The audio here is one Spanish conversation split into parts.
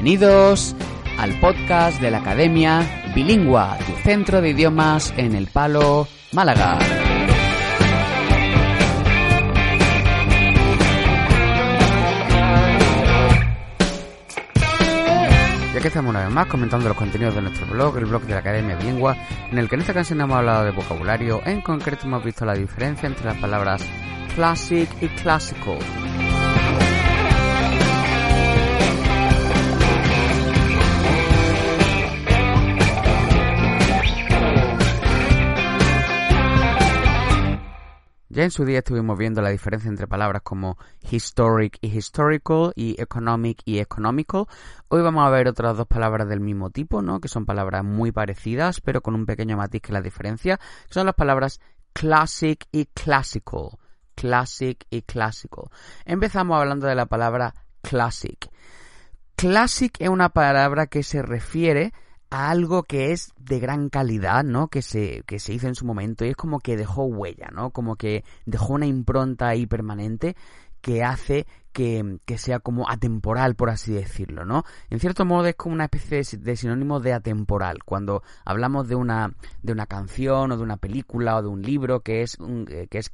Bienvenidos al podcast de la Academia Bilingua, tu centro de idiomas en el Palo, Málaga. Ya que estamos una vez más comentando los contenidos de nuestro blog, el blog de la Academia Bilingua, en el que en esta canción hemos hablado de vocabulario, en concreto hemos visto la diferencia entre las palabras classic y classical. Ya en su día estuvimos viendo la diferencia entre palabras como historic y historical y economic y economical. Hoy vamos a ver otras dos palabras del mismo tipo, ¿no? Que son palabras muy parecidas, pero con un pequeño matiz que la diferencia. Que son las palabras classic y classical. Classic y classical. Empezamos hablando de la palabra classic. Classic es una palabra que se refiere a algo que es de gran calidad, ¿no? Que se, que se hizo en su momento y es como que dejó huella, ¿no? Como que dejó una impronta ahí permanente que hace que, que, sea como atemporal, por así decirlo, ¿no? En cierto modo es como una especie de sinónimo de atemporal. Cuando hablamos de una, de una canción o de una película o de un libro que es, un, que es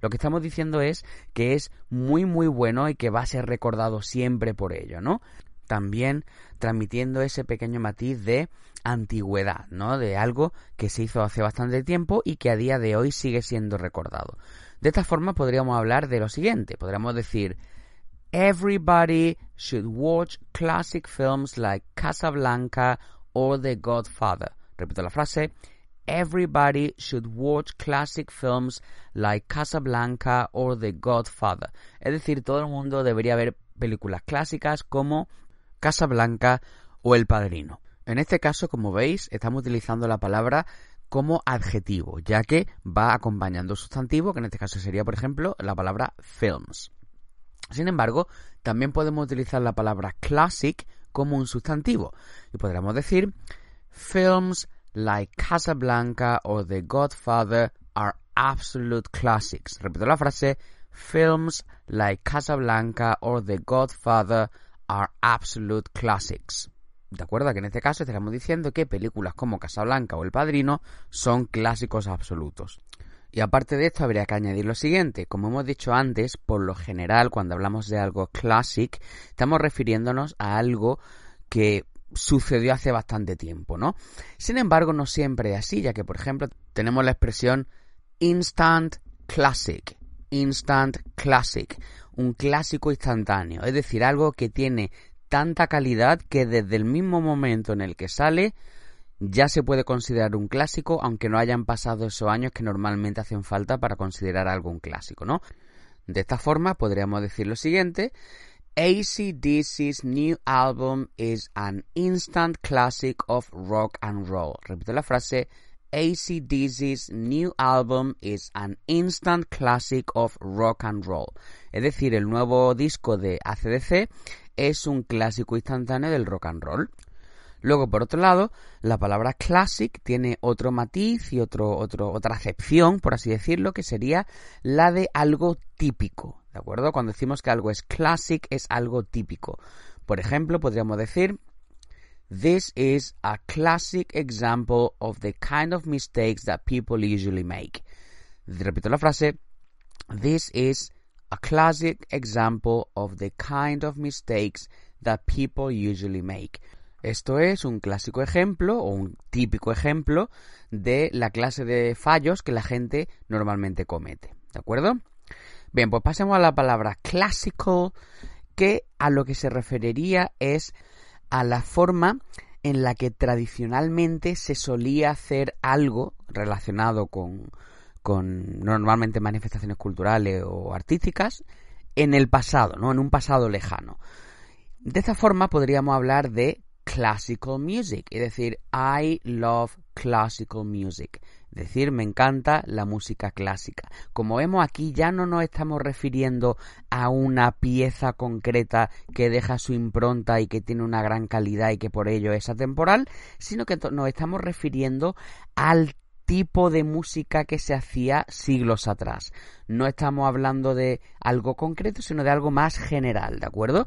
lo que estamos diciendo es que es muy muy bueno y que va a ser recordado siempre por ello, ¿no? También transmitiendo ese pequeño matiz de antigüedad, ¿no? De algo que se hizo hace bastante tiempo y que a día de hoy sigue siendo recordado. De esta forma podríamos hablar de lo siguiente, podríamos decir Everybody should watch classic films like Casablanca or The Godfather. Repito la frase. Everybody should watch classic films like Casablanca or The Godfather. Es decir, todo el mundo debería ver películas clásicas como Casablanca o El Padrino. En este caso, como veis, estamos utilizando la palabra como adjetivo, ya que va acompañando sustantivo, que en este caso sería, por ejemplo, la palabra films. Sin embargo, también podemos utilizar la palabra classic como un sustantivo y podríamos decir films like Casablanca or The Godfather are absolute classics. Repito la frase films like Casablanca or The Godfather are absolute classics. ¿De acuerdo? Que en este caso estaríamos diciendo que películas como Casablanca o El Padrino son clásicos absolutos. Y aparte de esto habría que añadir lo siguiente. Como hemos dicho antes, por lo general cuando hablamos de algo classic, estamos refiriéndonos a algo que sucedió hace bastante tiempo, ¿no? Sin embargo, no siempre es así, ya que, por ejemplo, tenemos la expresión instant classic. Instant classic un clásico instantáneo, es decir, algo que tiene tanta calidad que desde el mismo momento en el que sale ya se puede considerar un clásico, aunque no hayan pasado esos años que normalmente hacen falta para considerar algo un clásico, ¿no? De esta forma podríamos decir lo siguiente, ACDC's new album is an instant classic of rock and roll. Repito la frase, ACDC's new album is an instant classic of rock and roll. Es decir, el nuevo disco de ACDC es un clásico instantáneo del rock and roll. Luego, por otro lado, la palabra classic tiene otro matiz y otro, otra acepción, por así decirlo, que sería la de algo típico. ¿De acuerdo? Cuando decimos que algo es classic, es algo típico. Por ejemplo, podríamos decir This is a classic example of the kind of mistakes that people usually make. Repito la frase. This is a classic example of the kind of mistakes that people usually make. Esto es un clásico ejemplo o un típico ejemplo de la clase de fallos que la gente normalmente comete. ¿De acuerdo? Bien, pues pasemos a la palabra classical, que a lo que se referiría es a la forma en la que tradicionalmente se solía hacer algo relacionado con, con normalmente manifestaciones culturales o artísticas en el pasado, ¿no? En un pasado lejano. De esta forma podríamos hablar de classical music, es decir, I love classical music. Decir, me encanta la música clásica. Como vemos aquí ya no nos estamos refiriendo a una pieza concreta que deja su impronta y que tiene una gran calidad y que por ello es atemporal, sino que nos estamos refiriendo al tipo de música que se hacía siglos atrás. No estamos hablando de algo concreto, sino de algo más general, ¿de acuerdo?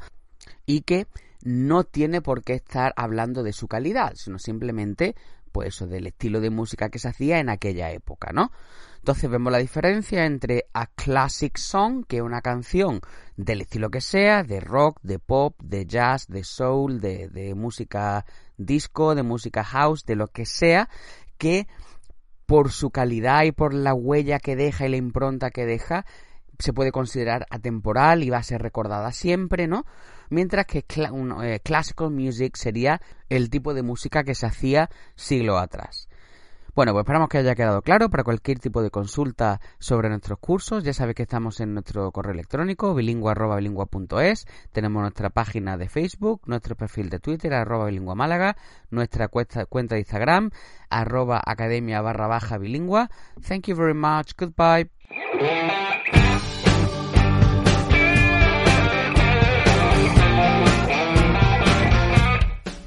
Y que no tiene por qué estar hablando de su calidad, sino simplemente pues eso, del estilo de música que se hacía en aquella época, ¿no? Entonces vemos la diferencia entre a classic song, que es una canción del estilo que sea, de rock, de pop, de jazz, de soul, de, de música disco, de música house, de lo que sea, que por su calidad y por la huella que deja y la impronta que deja, se puede considerar atemporal y va a ser recordada siempre, ¿no? mientras que eh, classical music sería el tipo de música que se hacía siglo atrás. Bueno, pues esperamos que haya quedado claro. Para cualquier tipo de consulta sobre nuestros cursos, ya sabéis que estamos en nuestro correo electrónico bilingua.bilingua.es. Tenemos nuestra página de Facebook, nuestro perfil de Twitter, arroba bilingua málaga, nuestra cuenta, cuenta de Instagram, arroba academia barra baja bilingua. Thank you very much. Goodbye.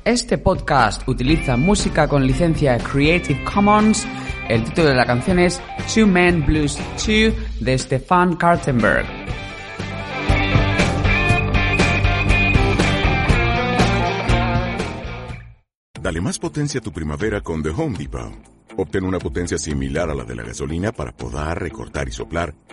Este podcast utiliza música con licencia Creative Commons. El título de la canción es Two Men Blues 2 de Stefan Kartenberg. Dale más potencia a tu primavera con The Home Depot. Obtén una potencia similar a la de la gasolina para podar, recortar y soplar